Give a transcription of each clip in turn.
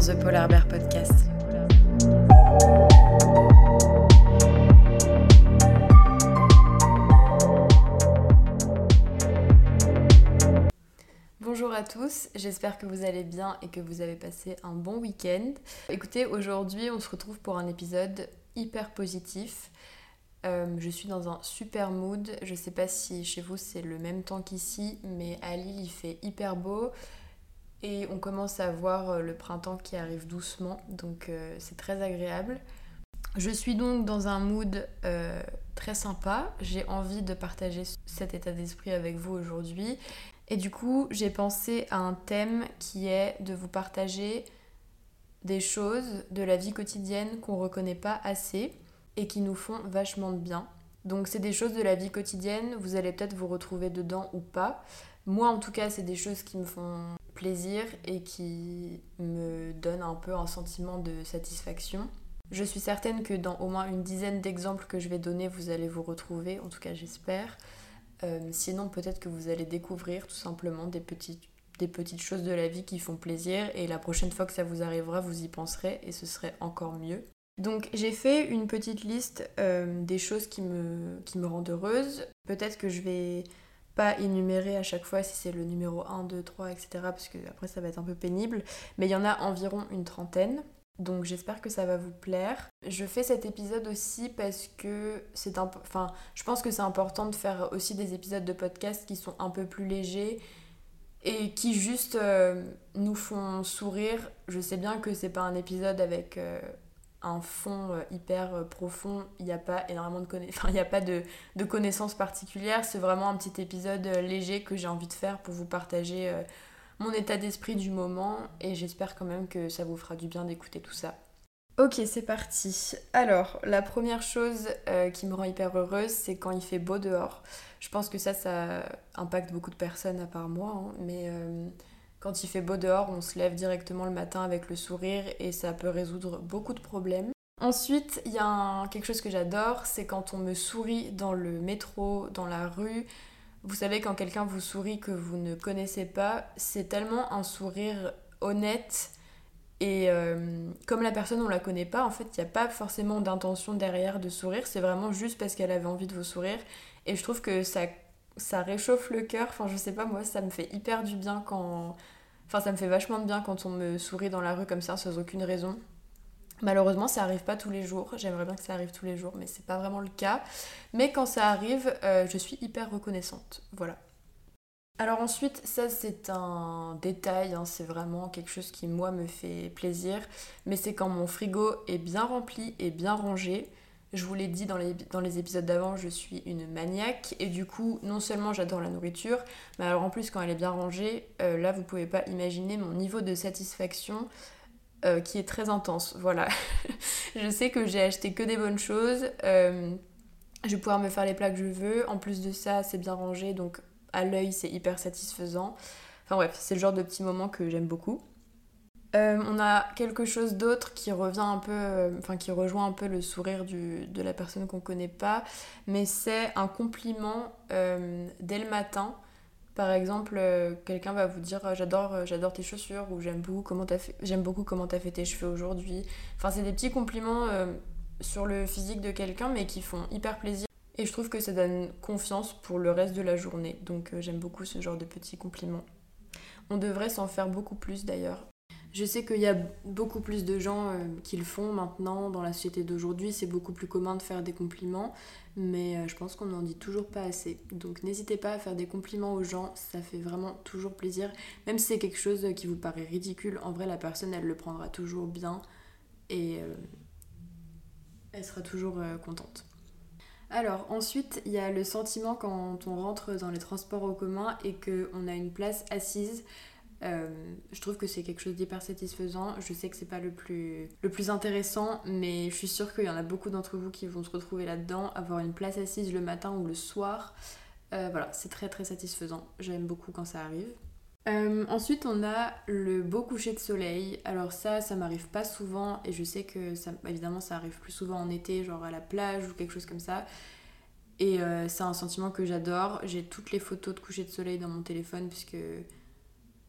The Polar Bear Podcast. Bonjour à tous, j'espère que vous allez bien et que vous avez passé un bon week-end. Écoutez, aujourd'hui on se retrouve pour un épisode hyper positif. Euh, je suis dans un super mood. Je sais pas si chez vous c'est le même temps qu'ici, mais à Lille il fait hyper beau et on commence à voir euh, le printemps qui arrive doucement, donc euh, c'est très agréable. Je suis donc dans un mood très sympa. J'ai envie de partager cet état d'esprit avec vous aujourd'hui. Et du coup, j'ai pensé à un thème qui est de vous partager des choses de la vie quotidienne qu'on reconnaît pas assez et qui nous font vachement de bien. Donc c'est des choses de la vie quotidienne, vous allez peut-être vous retrouver dedans ou pas. Moi en tout cas c'est des choses qui me font plaisir et qui me donnent un peu un sentiment de satisfaction. Je suis certaine que dans au moins une dizaine d'exemples que je vais donner, vous allez vous retrouver, en tout cas j'espère. Euh, sinon peut-être que vous allez découvrir tout simplement des petites, choses de la vie qui font plaisir et la prochaine fois que ça vous arrivera, vous y penserez et ce serait encore mieux. Donc j'ai fait une petite liste euh, des choses qui me rendent heureuse. Peut-être que je vais pas énumérer à chaque fois si c'est le numéro 1, 2, 3, etc. Parce que après ça va être un peu pénible. Mais il y en a environ une trentaine. Donc j'espère que ça va vous plaire. Je fais cet épisode aussi parce que c'est un enfin je pense que c'est important de faire aussi des épisodes de podcast qui sont un peu plus légers et qui juste euh, nous font sourire. Je sais bien que c'est pas un épisode avec euh, un fond euh, hyper euh, profond, il n'y a pas énormément de connaissances, il n'y a pas de, connaissances particulières, c'est vraiment un petit épisode euh, léger que j'ai envie de faire pour vous partager mon état d'esprit du moment et j'espère quand même que ça vous fera du bien d'écouter tout ça. Ok, c'est parti. Alors, la première chose qui me rend hyper heureuse, c'est quand il fait beau dehors. Je pense que ça, ça impacte beaucoup de personnes à part moi, hein, mais quand il fait beau dehors, on se lève directement le matin avec le sourire et ça peut résoudre beaucoup de problèmes. Ensuite, il y a quelque chose que j'adore, c'est quand on me sourit dans le métro, dans la rue. Vous savez, quand quelqu'un vous sourit que vous ne connaissez pas, c'est tellement un sourire honnête. Et euh, comme la personne, on la connaît pas, en fait, il n'y a pas forcément d'intention derrière de sourire. C'est vraiment juste parce qu'elle avait envie de vous sourire. Et je trouve que ça, ça réchauffe le cœur. Enfin, je sais pas, moi, ça me fait hyper du bien quand, Enfin, ça me fait vachement de bien quand on me sourit dans la rue comme ça, sans aucune raison. Malheureusement, ça arrive pas tous les jours. J'aimerais bien que ça arrive tous les jours, mais c'est pas vraiment le cas. Mais quand ça arrive, euh, je suis hyper reconnaissante. Voilà. Alors ensuite, ça c'est un détail, hein, c'est vraiment quelque chose qui moi me fait plaisir, mais c'est quand mon frigo est bien rempli et bien rangé. Je vous l'ai dit dans les, épisodes d'avant, je suis une maniaque et du coup, non seulement j'adore la nourriture, mais alors en plus quand elle est bien rangée, euh, là vous pouvez pas imaginer mon niveau de satisfaction euh, qui est très intense. Voilà. je sais que j'ai acheté que des bonnes choses. Euh, je vais pouvoir me faire les plats que je veux. En plus de ça, c'est bien rangé, donc à l'œil c'est hyper satisfaisant. Enfin bref, c'est le genre de petit moment que j'aime beaucoup. Euh, on a quelque chose d'autre qui revient un peu, euh, enfin qui rejoint un peu le sourire de la personne qu'on connaît pas, mais c'est un compliment euh, dès le matin. Par exemple, quelqu'un va vous dire j'adore j'adore tes chaussures ou j'aime beaucoup comment t'as fait j'aime beaucoup comment t'as fait tes cheveux aujourd'hui. Enfin c'est des petits compliments sur le physique de quelqu'un mais qui font hyper plaisir. Et je trouve que ça donne confiance pour le reste de la journée. Donc j'aime beaucoup ce genre de petits compliments. On devrait s'en faire beaucoup plus d'ailleurs. Je sais qu'il y a beaucoup plus de gens euh, qui le font maintenant dans la société d'aujourd'hui. C'est beaucoup plus commun de faire des compliments, mais euh, je pense qu'on n'en dit toujours pas assez. Donc n'hésitez pas à faire des compliments aux gens, ça fait vraiment toujours plaisir. Même si c'est quelque chose qui vous paraît ridicule, en vrai la personne elle le prendra toujours bien et euh, elle sera toujours contente. Alors ensuite, il y a le sentiment quand on rentre dans les transports en commun et qu'on a une place assise. Euh, je trouve que c'est quelque chose d'hyper satisfaisant. Je sais que c'est pas le plus, le plus intéressant, mais je suis sûre qu'il y en a beaucoup d'entre vous qui vont se retrouver là-dedans. Avoir une place assise le matin ou le soir, euh, voilà, c'est très très satisfaisant. J'aime beaucoup quand ça arrive. Euh, ensuite, on a le beau coucher de soleil. Alors ça, ça m'arrive pas souvent et je sais que ça, évidemment ça arrive plus souvent en été, genre à la plage ou quelque chose comme ça. Et c'est un sentiment que j'adore. J'ai toutes les photos de coucher de soleil dans mon téléphone puisque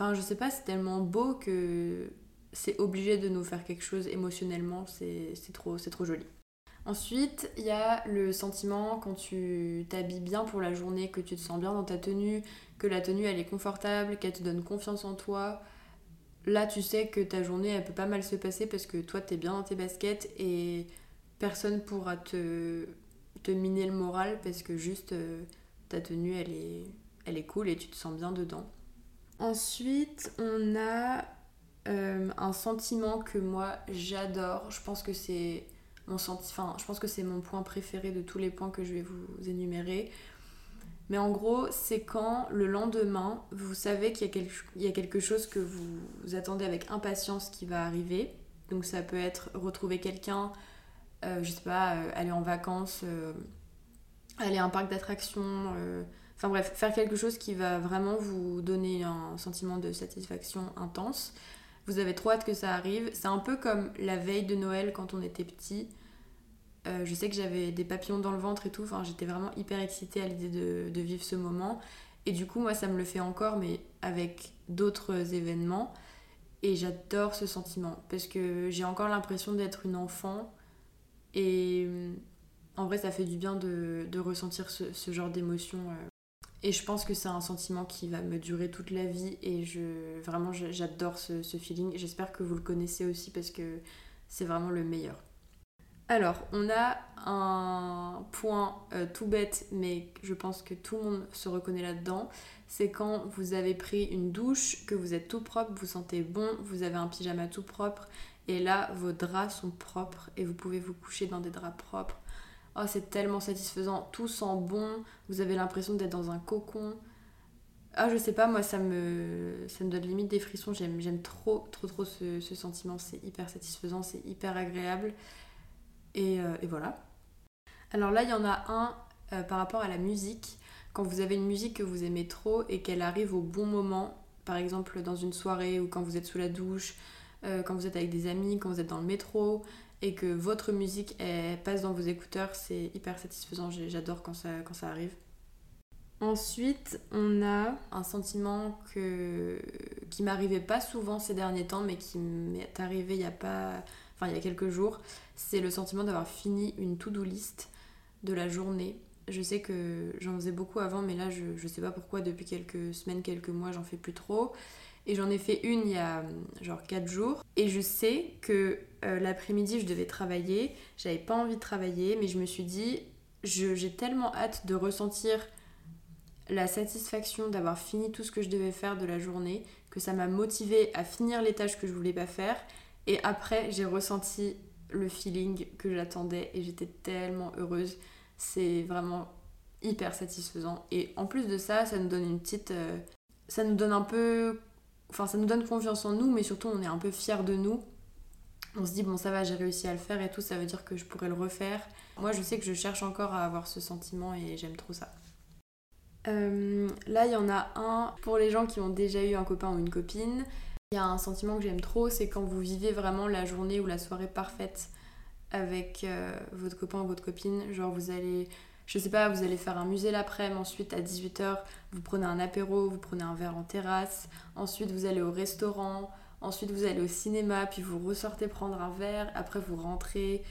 Enfin, je sais pas, c'est tellement beau que c'est obligé de nous faire quelque chose émotionnellement, c'est trop, trop joli. Ensuite, il y a le sentiment quand tu t'habilles bien pour la journée, que tu te sens bien dans ta tenue, que la tenue elle est confortable, qu'elle te donne confiance en toi. Là, tu sais que ta journée elle peut pas mal se passer parce que toi t'es bien dans tes baskets et personne pourra te, miner le moral parce que juste euh, ta tenue elle est cool et tu te sens bien dedans. Ensuite, on a euh, un sentiment que moi j'adore. Je pense que c'est mon enfin, je pense que c'est mon point préféré de tous les points que je vais vous énumérer. Mais en gros, c'est quand le lendemain, vous savez qu'il y, a quelque chose que vous, attendez avec impatience qui va arriver. Donc ça peut être retrouver quelqu'un, euh, je sais pas, euh, aller en vacances, aller à un parc d'attractions, Enfin bref, faire quelque chose qui va vraiment vous donner un sentiment de satisfaction intense. Vous avez trop hâte que ça arrive. C'est un peu comme la veille de Noël quand on était petit. Euh, je sais que j'avais des papillons dans le ventre et tout. Enfin, j'étais vraiment hyper excitée à l'idée de, de, vivre ce moment. Et du coup, moi, ça me le fait encore, mais avec d'autres événements. Et j'adore ce sentiment parce que j'ai encore l'impression d'être une enfant. Et en vrai, ça fait du bien de, de ressentir ce, ce genre d'émotion euh, et je pense que c'est un sentiment qui va me durer toute la vie et je vraiment j'adore ce, ce, feeling. J'espère que vous le connaissez aussi parce que c'est vraiment le meilleur. Alors, on a un point euh, tout bête, mais je pense que tout le monde se reconnaît là-dedans. C'est quand vous avez pris une douche, que vous êtes tout propre, vous sentez bon, vous avez un pyjama tout propre, et là, vos draps sont propres et vous pouvez vous coucher dans des draps propres oh, c'est tellement satisfaisant, tout sent bon, vous avez l'impression d'être dans un cocon. Ah, je sais pas, moi ça me, ça me donne limite des frissons, j'aime, trop, trop, trop ce, sentiment, c'est hyper satisfaisant, c'est hyper agréable. Et, euh, voilà. Alors là, il y en a un euh, par rapport à la musique. Quand vous avez une musique que vous aimez trop et qu'elle arrive au bon moment, par exemple dans une soirée ou quand vous êtes sous la douche, euh, quand vous êtes avec des amis, quand vous êtes dans le métro, et que votre musique passe dans vos écouteurs, c'est hyper satisfaisant. J'adore quand ça, quand ça arrive. Ensuite, on a un sentiment que, qui m'arrivait pas souvent ces derniers temps, mais qui m'est arrivé il y a pas, enfin il y a quelques jours. C'est le sentiment d'avoir fini une to-do list de la journée. Je sais que j'en faisais beaucoup avant, mais là je, je sais pas pourquoi depuis quelques semaines, quelques mois, j'en fais plus trop. Et j'en ai fait une il y a genre 4 jours. Et je sais que euh, l'après-midi, je devais travailler. J'avais pas envie de travailler, mais je me suis dit, j'ai tellement hâte de ressentir la satisfaction d'avoir fini tout ce que je devais faire de la journée que ça m'a motivée à finir les tâches que je voulais pas faire. Et après, j'ai ressenti le feeling que j'attendais et j'étais tellement heureuse. C'est vraiment hyper satisfaisant. Et en plus de ça, ça nous donne une petite. Euh, ça nous donne un peu enfin ça nous donne confiance en nous, mais surtout on est un peu fiers de nous. On se dit bon ça va, j'ai réussi à le faire et tout, ça veut dire que je pourrais le refaire. Moi je sais que je cherche encore à avoir ce sentiment et j'aime trop ça. Euh, là il y en a un pour les gens qui ont déjà eu un copain ou une copine. Il y a un sentiment que j'aime trop, c'est quand vous vivez vraiment la journée ou la soirée parfaite avec euh, votre copain ou votre copine. Genre vous allez je sais pas, vous allez faire un musée l'après-midi, ensuite à 18h, vous prenez un apéro, vous prenez un verre en terrasse, ensuite vous allez au restaurant, ensuite vous allez au cinéma, puis vous ressortez prendre un verre, après vous rentrez,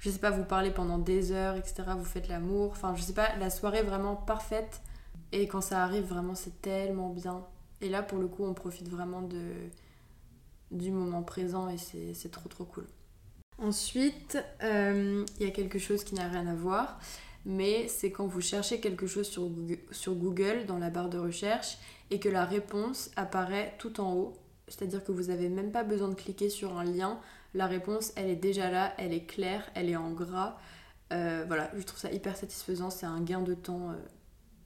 je sais pas, vous parlez pendant des heures, etc., vous faites l'amour, enfin je sais pas, la soirée vraiment parfaite, et quand ça arrive, vraiment c'est tellement bien. Et là pour le coup, on profite vraiment du moment présent et c'est trop trop cool. Ensuite, euh, il y a quelque chose qui n'a rien à voir mais c'est quand vous cherchez quelque chose sur Google, sur Google dans la barre de recherche et que la réponse apparaît tout en haut. C'est-à-dire que vous n'avez même pas besoin de cliquer sur un lien. La réponse, elle est déjà là, elle est claire, elle est en gras. Euh, voilà, je trouve ça hyper satisfaisant. C'est un gain de temps euh,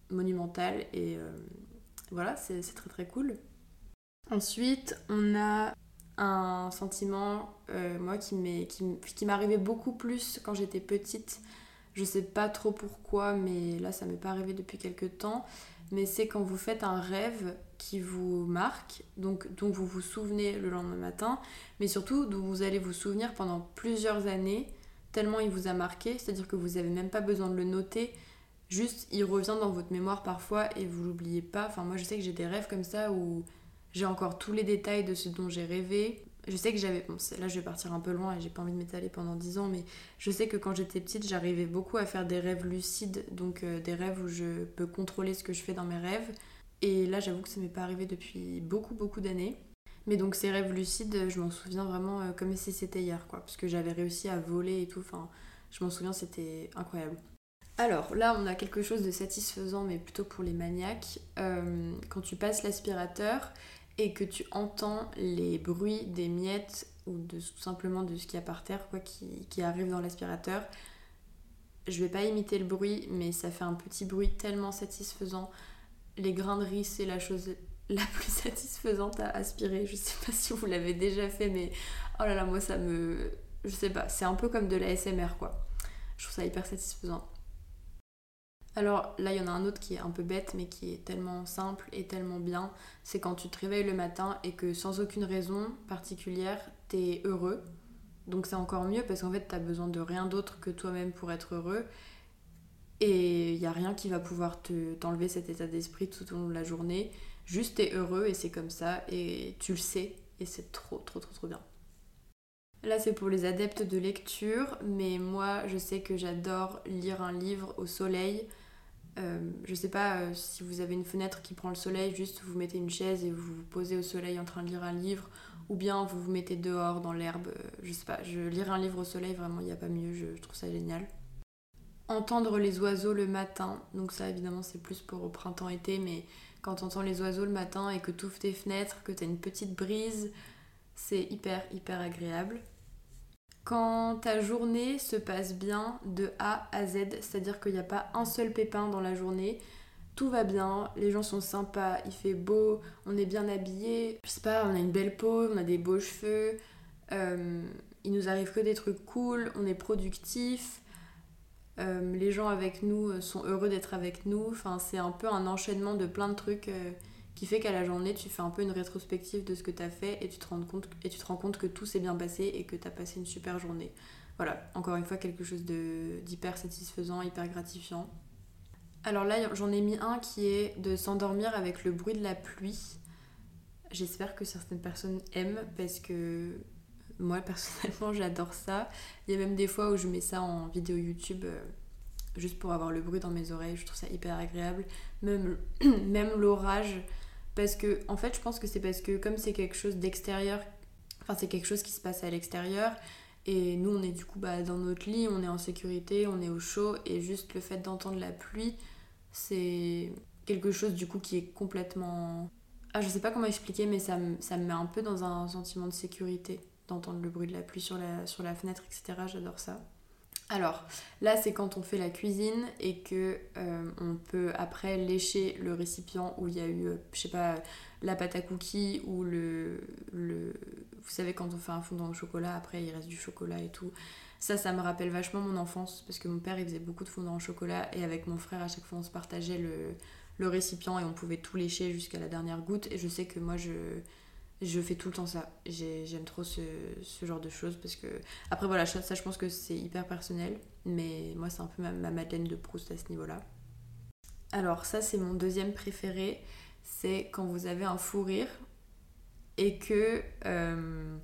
monumental et euh, voilà, c'est très très cool. Ensuite, on a un sentiment, moi, qui m'arrivait beaucoup plus quand j'étais petite je sais pas trop pourquoi, mais là ça m'est pas arrivé depuis quelques temps. Mais c'est quand vous faites un rêve qui vous marque, donc dont vous vous souvenez le lendemain matin, mais surtout dont vous allez vous souvenir pendant plusieurs années, tellement il vous a marqué, c'est-à-dire que vous n'avez même pas besoin de le noter, juste il revient dans votre mémoire parfois et vous l'oubliez pas. Enfin moi je sais que j'ai des rêves comme ça où j'ai encore tous les détails de ce dont j'ai rêvé. Je sais que j'avais. Là, je vais partir un peu loin et j'ai pas envie de m'étaler pendant 10 ans, mais je sais que quand j'étais petite, j'arrivais beaucoup à faire des rêves lucides, donc euh, des rêves où je peux contrôler ce que je fais dans mes rêves. Et là, j'avoue que ça m'est pas arrivé depuis beaucoup, beaucoup d'années. Mais donc, ces rêves lucides, je m'en souviens vraiment euh, comme si c'était hier, quoi. Parce que j'avais réussi à voler et tout. Enfin, je m'en souviens, c'était incroyable. Alors là, on a quelque chose de satisfaisant, mais plutôt pour les maniaques. Euh, quand tu passes l'aspirateur, et que tu entends les bruits des miettes ou de, tout simplement de ce qu'il y a par terre quoi, qui, arrive dans l'aspirateur, je vais pas imiter le bruit, mais ça fait un petit bruit tellement satisfaisant. Les grains de riz, c'est la chose la plus satisfaisante à aspirer. Je sais pas si vous l'avez déjà fait, mais oh là là, moi ça me. Je sais pas, c'est un peu comme de la SMR quoi. Je trouve ça hyper satisfaisant. Alors là, il y en a un autre qui est un peu bête, mais qui est tellement simple et tellement bien. C'est quand tu te réveilles le matin et que sans aucune raison particulière, t'es heureux. Donc c'est encore mieux parce qu'en fait, t'as besoin de rien d'autre que toi-même pour être heureux. Et il n'y a rien qui va pouvoir te, t'enlever cet état d'esprit tout au long de la journée. Juste t'es heureux et c'est comme ça et tu le sais et c'est trop trop trop trop bien. Là c'est pour les adeptes de lecture, mais moi je sais que j'adore lire un livre au soleil euh, je sais pas euh, si vous avez une fenêtre qui prend le soleil, juste vous mettez une chaise et vous vous posez au soleil en train de lire un livre, ou bien vous vous mettez dehors dans l'herbe, euh, je sais pas, je lire un livre au soleil, vraiment il n'y a pas mieux, je, trouve ça génial. Entendre les oiseaux le matin, donc ça évidemment c'est plus pour au printemps-été, mais quand tu entends les oiseaux le matin et que tu ouvres tes fenêtres, que tu une petite brise, c'est hyper hyper agréable quand ta journée se passe bien de A à Z, c'est-à-dire qu'il n'y a pas un seul pépin dans la journée, tout va bien, les gens sont sympas, il fait beau, on est bien habillé, je sais pas, on a une belle peau, on a des beaux cheveux, euh, il nous arrive que des trucs cool, on est productif, euh, les gens avec nous sont heureux d'être avec nous, enfin c'est un peu un enchaînement de plein de trucs. Euh, qui fait qu'à la journée, tu fais un peu une rétrospective de ce que tu as fait et tu te rends compte, et tu te rends compte que tout s'est bien passé et que tu as passé une super journée. Voilà, encore une fois, quelque chose d'hyper satisfaisant, hyper gratifiant. Alors là, j'en ai mis un qui est de s'endormir avec le bruit de la pluie. J'espère que certaines personnes aiment parce que moi personnellement j'adore ça. Il y a même des fois où je mets ça en vidéo YouTube euh, juste pour avoir le bruit dans mes oreilles. Je trouve ça hyper agréable. Même, même l'orage, parce que, en fait, je pense que c'est parce que comme c'est quelque chose d'extérieur, enfin, c'est quelque chose qui se passe à l'extérieur, et nous, on est du coup bah, dans notre lit, on est en sécurité, on est au chaud, et juste le fait d'entendre la pluie, c'est quelque chose du coup qui est complètement. Ah, je sais pas comment expliquer, mais ça me, met un peu dans un sentiment de sécurité d'entendre le bruit de la pluie sur la, sur la fenêtre, etc. J'adore ça. Alors là c'est quand on fait la cuisine et que euh, on peut après lécher le récipient où il y a eu, euh, je sais pas, la pâte à cookies ou le, le... Vous savez quand on fait un fondant au chocolat, après il reste du chocolat et tout. Ça, ça me rappelle vachement mon enfance parce que mon père il faisait beaucoup de fondant au chocolat et avec mon frère à chaque fois on se partageait le, le récipient et on pouvait tout lécher jusqu'à la dernière goutte et je sais que moi je je fais tout le temps ça. J'aime trop ce, genre de choses parce que. Après, voilà, ça, je pense que c'est hyper personnel, mais moi, c'est un peu ma, Madeleine de Proust à ce niveau-là. Alors, ça, c'est mon deuxième préféré. C'est quand vous avez un fou rire et que euh,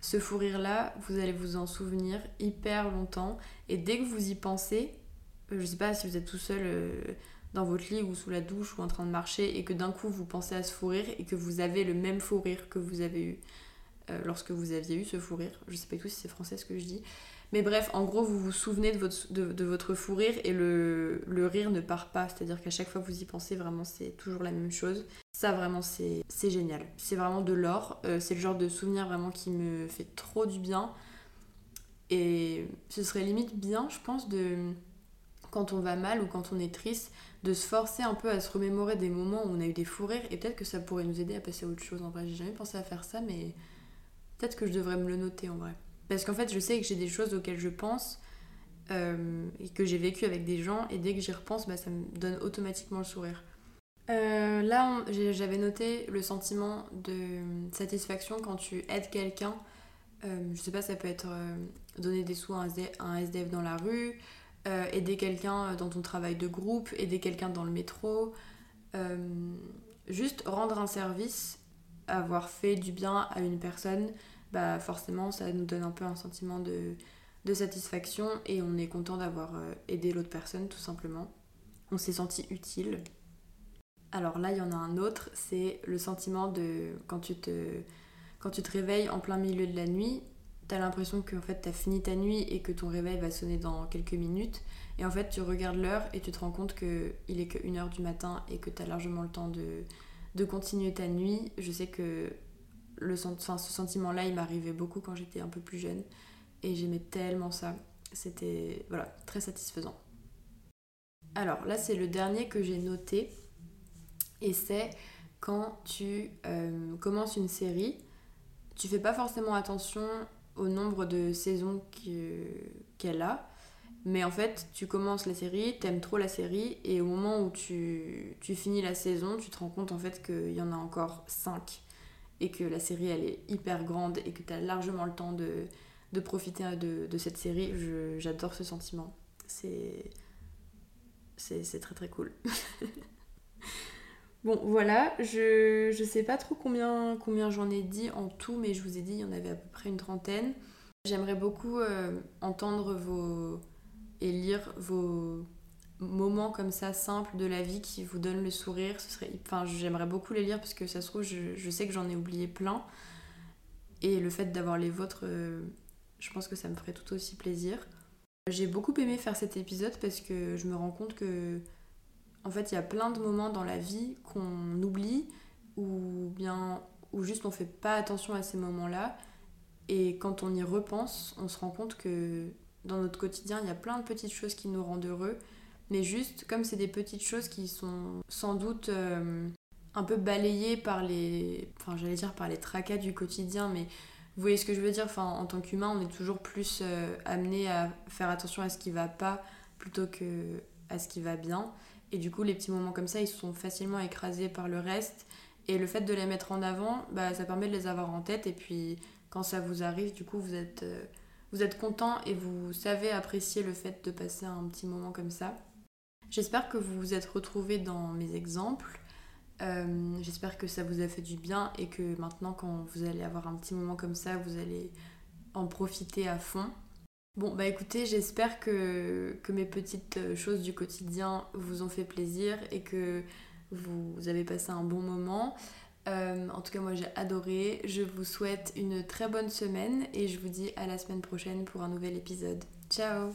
ce fou rire-là, vous allez vous en souvenir hyper longtemps. Et dès que vous y pensez, je sais pas si vous êtes tout seul. Euh, dans votre lit ou sous la douche ou en train de marcher et que d'un coup vous pensez à ce fou rire et que vous avez le même fou rire que vous avez eu euh, lorsque vous aviez eu ce fou rire. Je sais pas du tout si c'est français ce que je dis. Mais bref, en gros, vous vous souvenez de votre, de, votre fou rire et le, le rire ne part pas. C'est-à-dire qu'à chaque fois que vous y pensez, vraiment, c'est toujours la même chose. Ça, vraiment, c'est génial. C'est vraiment de l'or. Euh, c'est le genre de souvenir vraiment qui me fait trop du bien. Et ce serait limite bien, je pense, de quand on va mal ou quand on est triste, de se forcer un peu à se remémorer des moments où on a eu des fous rires et peut-être que ça pourrait nous aider à passer à autre chose. En vrai, j'ai jamais pensé à faire ça, mais peut-être que je devrais me le noter en vrai. Parce qu'en fait, je sais que j'ai des choses auxquelles je pense euh, et que j'ai vécu avec des gens et dès que j'y repense, bah, ça me donne automatiquement le sourire. Euh, là, j'avais noté le sentiment de satisfaction quand tu aides quelqu'un. Euh, je sais pas, ça peut être donner des sous à un SDF dans la rue, euh, aider quelqu'un dans ton travail de groupe, aider quelqu'un dans le métro, euh, juste rendre un service avoir fait du bien à une personne, bah forcément ça nous donne un peu un sentiment de, satisfaction et on est content d'avoir euh, aidé l'autre personne tout simplement. On s'est senti utile. Alors là, il y en a un autre, c'est le sentiment de quand tu te quand tu te réveilles en plein milieu de la nuit, t'as l'impression que en fait t'as fini ta nuit et que ton réveil va sonner dans quelques minutes et en fait tu regardes l'heure et tu te rends compte que il est que 1h du matin et que t'as largement le temps de, de continuer ta nuit. Je sais que le, enfin, ce sentiment-là, il m'arrivait beaucoup quand j'étais un peu plus jeune et j'aimais tellement ça. C'était voilà, très satisfaisant. Alors là, c'est le dernier que j'ai noté et c'est quand tu euh, commences une série, tu fais pas forcément attention au nombre de saisons qu'elle a. Mais en fait, tu commences la série, t'aimes trop la série, et au moment où tu, tu, finis la saison, tu te rends compte en fait qu'il y en a encore 5 et que la série elle est hyper grande et que tu as largement le temps de, de profiter de, de, cette série. J'adore ce sentiment. C'est c'est très très cool. bon voilà, je, je sais pas trop combien, combien j'en ai dit en tout, mais je vous ai dit il y en avait à peu près une trentaine. J'aimerais beaucoup euh, entendre vos et lire vos moments comme ça simples de la vie qui vous donnent le sourire. Ce serait, enfin, j'aimerais beaucoup les lire parce que ça se trouve, je, je sais que j'en ai oublié plein. Et le fait d'avoir les vôtres, euh, je pense que ça me ferait tout aussi plaisir. J'ai beaucoup aimé faire cet épisode parce que je me rends compte que, en fait, il y a plein de moments dans la vie qu'on oublie ou bien ou juste on fait pas attention à ces moments-là. Et quand on y repense, on se rend compte que dans notre quotidien, il y a plein de petites choses qui nous rendent heureux mais juste, comme c'est des petites choses qui sont sans doute euh, un peu balayées par les. Enfin, j'allais dire par les tracas du quotidien, mais vous voyez ce que je veux dire? Enfin, En tant qu'humain, on est toujours plus euh, amené à faire attention à ce qui va pas plutôt que à ce qui va bien. Et du coup, les petits moments comme ça, ils sont facilement écrasés par le reste. Et le fait de les mettre en avant, bah, ça permet de les avoir en tête. Et puis, quand ça vous arrive, du coup, vous êtes, euh, content et vous savez apprécier le fait de passer un petit moment comme ça. J'espère que vous vous êtes retrouvés dans mes exemples. Euh, j'espère que ça vous a fait du bien et que maintenant, quand vous allez avoir un petit moment comme ça, vous allez en profiter à fond. Bon, bah écoutez, j'espère que, mes petites choses du quotidien vous ont fait plaisir et que vous avez passé un bon moment. Euh, en tout cas, moi j'ai adoré. Je vous souhaite une très bonne semaine et je vous dis à la semaine prochaine pour un nouvel épisode. Ciao